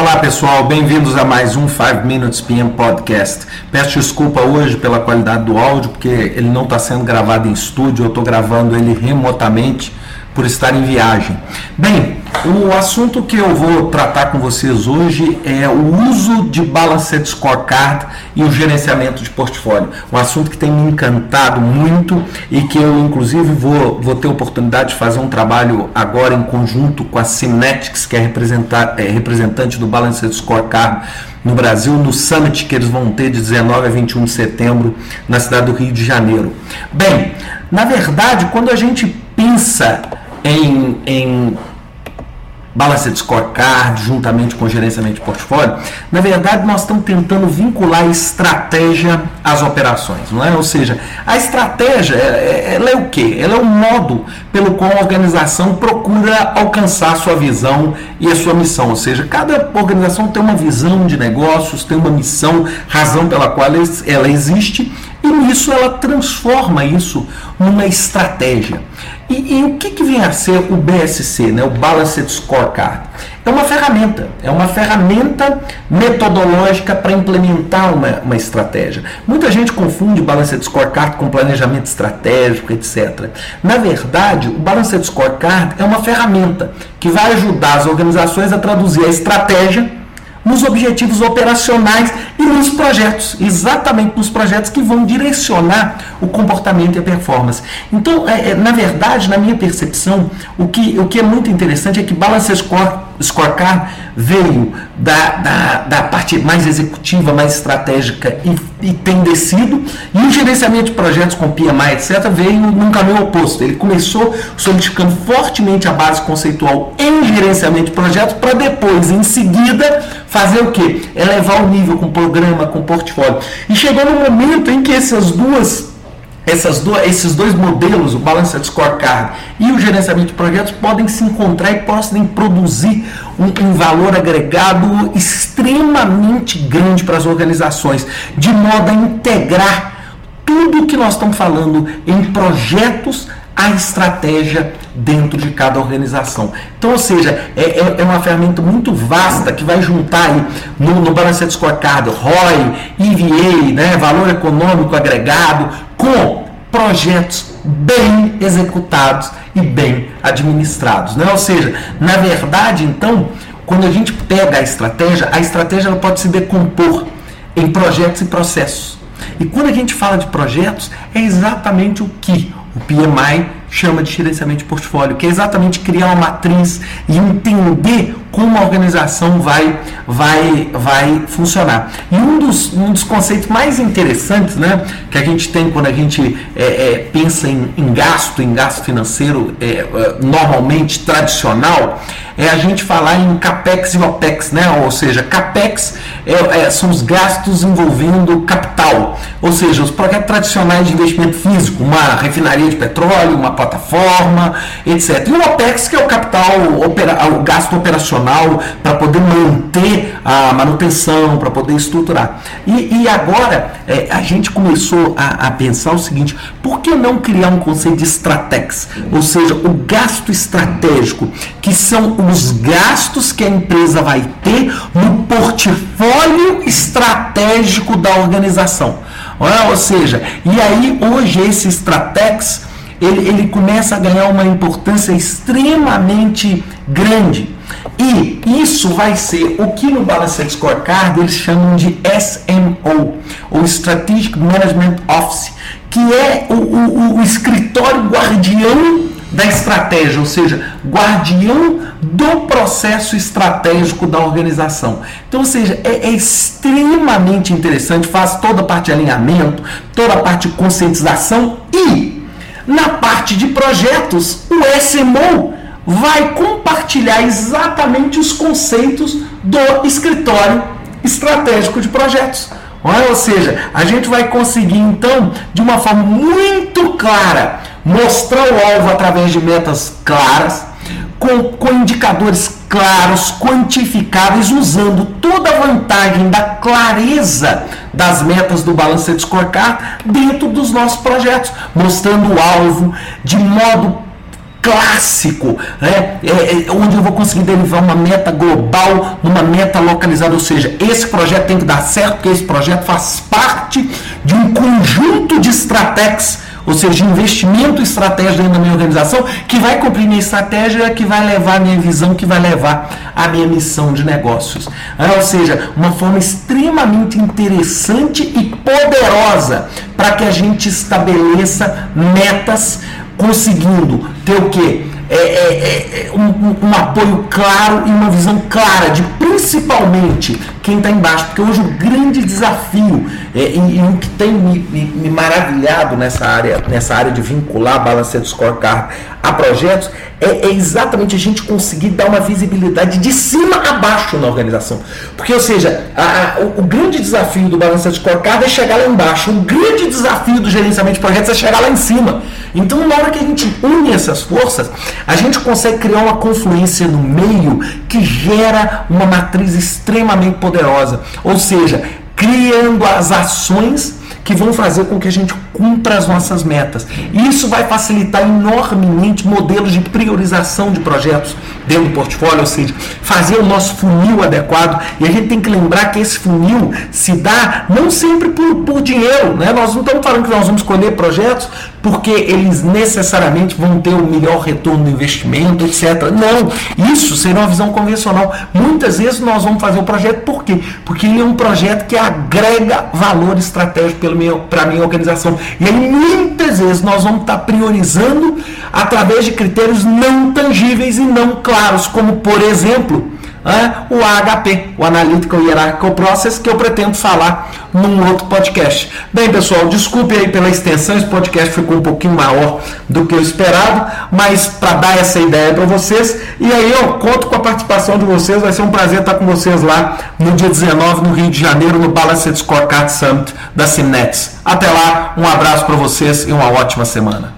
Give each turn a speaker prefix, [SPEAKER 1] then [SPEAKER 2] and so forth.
[SPEAKER 1] Olá pessoal, bem-vindos a mais um 5 Minutes PM Podcast. Peço desculpa hoje pela qualidade do áudio, porque ele não está sendo gravado em estúdio, eu estou gravando ele remotamente por estar em viagem. Bem, o assunto que eu vou tratar com vocês hoje é o uso de Balanced Scorecard e o gerenciamento de portfólio. Um assunto que tem me encantado muito e que eu, inclusive, vou, vou ter oportunidade de fazer um trabalho agora em conjunto com a Simnetics, que é, é representante do Balanced Scorecard no Brasil, no Summit que eles vão ter de 19 a 21 de setembro na cidade do Rio de Janeiro. Bem, na verdade, quando a gente pensa em, em Balance de Scorecard, juntamente com gerenciamento de portfólio, na verdade nós estamos tentando vincular estratégia às operações, não é? Ou seja, a estratégia, é, é, ela é o quê? Ela é o modo pelo qual a organização procura alcançar a sua visão e a sua missão, ou seja, cada organização tem uma visão de negócios, tem uma missão, razão pela qual ela existe, e nisso ela transforma isso numa estratégia. E, e, o que, que vem a ser o BSC, né, o Balanced Scorecard? É uma ferramenta, é uma ferramenta metodológica para implementar uma, uma estratégia. Muita gente confunde Balanced Scorecard com planejamento estratégico, etc. Na verdade, o Balanced Scorecard é uma ferramenta que vai ajudar as organizações a traduzir a estratégia nos objetivos operacionais e nos projetos, exatamente nos projetos que vão direcionar o comportamento e a performance. Então, é, é, na verdade, na minha percepção, o que, o que é muito interessante é que Balance Score scorecard veio da, da, da, parte mais executiva, mais estratégica e, e, tem descido, e o gerenciamento de projetos com PMI, etc., veio num caminho oposto. Ele começou solidificando fortemente a base conceitual em gerenciamento de projetos, para depois, em seguida, fazer o quê? Elevar o nível com programa, com portfólio. E chegou no momento em que essas duas essas do, esses dois modelos, o Balanced Scorecard e o gerenciamento de projetos, podem se encontrar e podem produzir um, um valor agregado extremamente grande para as organizações, de modo a integrar tudo o que nós estamos falando em projetos a estratégia dentro de cada organização. Então, ou seja, é, é, é uma ferramenta muito vasta que vai juntar aí no, no Balanced Scorecard ROI, EVA, né, valor econômico agregado, com projetos bem executados e bem administrados. Né? Ou seja, na verdade, então, quando a gente pega a estratégia, a estratégia ela pode se decompor em projetos e processos. E quando a gente fala de projetos, é exatamente o que o PMI chama de gerenciamento de portfólio, que é exatamente criar uma matriz e entender como a organização vai, vai, vai funcionar. E um dos, um dos conceitos mais interessantes né, que a gente tem quando a gente é, é, pensa em, em, gasto, em gasto financeiro é, é normalmente tradicional, é a gente falar em capex e opex, né? ou seja, capex é, é, são os gastos envolvendo capital, ou seja, os projetos tradicionais de investimento físico, uma refinaria de petróleo, uma plataforma, etc. E o opex que é o capital, o gasto operacional para poder manter a manutenção, para poder estruturar. E, e agora é, a gente começou a, a pensar o seguinte: por que não criar um conceito de Stratex, ou seja, o gasto estratégico, que são os gastos que a empresa vai ter no portfólio estratégico da organização. Ou seja, e aí hoje esse Stratex ele, ele começa a ganhar uma importância extremamente grande. E isso vai ser o que no Balanced Scorecard eles chamam de SMO, ou Strategic Management Office, que é o, o, o escritório guardião da estratégia, ou seja, guardião do processo estratégico da organização. Então, ou seja, é, é, extremamente interessante, faz toda a parte de alinhamento, toda a parte de conscientização e na parte de projetos, o SMO vai compartilhar exatamente os conceitos do escritório estratégico de projetos. Ou seja, a gente vai conseguir então, de uma forma muito clara, mostrar o alvo através de metas claras, com, com indicadores claros, quantificáveis, usando toda a vantagem da clareza das metas do Balanced Scorecard dentro dos nossos projetos, mostrando o alvo de modo clássico, né? É, é, onde eu vou conseguir derivar uma meta global numa meta localizada. Ou seja, esse projeto tem que dar certo, porque esse projeto faz parte de um conjunto de estratégias ou seja, investimento estratégico dentro da minha organização, que vai cumprir minha estratégia, que vai levar a minha visão, que vai levar a minha missão de negócios. Ah, ou seja, uma forma extremamente interessante e poderosa para que a gente estabeleça metas conseguindo ter o quê? É, é, é um, um, apoio claro e uma visão clara de principalmente quem está embaixo, porque hoje o grande desafio é, e, e, o que tem me, me, me, maravilhado nessa área, nessa área de vincular de scorecard a projetos é, é, exatamente a gente conseguir dar uma visibilidade de cima a baixo na organização. Porque, ou seja, a, a, o, o, grande desafio do balança de scorecard é chegar lá embaixo, o grande desafio do gerenciamento de projetos é chegar lá em cima. Então, na hora que a gente une essas forças, a gente consegue criar uma confluência no meio que gera uma matriz extremamente poderosa. Ou seja, criando as ações que vão fazer com que a gente cumpra as nossas metas. Isso vai facilitar enormemente modelos de priorização de projetos dentro do portfólio, ou seja, fazer o nosso funil adequado. E a gente tem que lembrar que esse funil se dá não sempre por, por dinheiro. Né? Nós não estamos falando que nós vamos escolher projetos porque eles necessariamente vão ter o melhor retorno do investimento, etc. Não, isso seria uma visão convencional. Muitas vezes nós vamos fazer o projeto por quê? Porque ele é um projeto que agrega valor estratégico para a minha organização. E aí muitas vezes nós vamos estar priorizando através de critérios não tangíveis e não claros, como por exemplo, o AHP, o Analytical Hierarchical Process, que eu pretendo falar num outro podcast. Bem, pessoal, desculpe aí pela extensão, esse podcast ficou um pouquinho maior do que eu esperado, mas para dar essa ideia para vocês, e aí eu conto com a participação de vocês, vai ser um prazer estar com vocês lá no dia 19 no Rio de Janeiro, no Balanced Scorecard Summit da Simnets. Até lá, um abraço para vocês e uma ótima semana.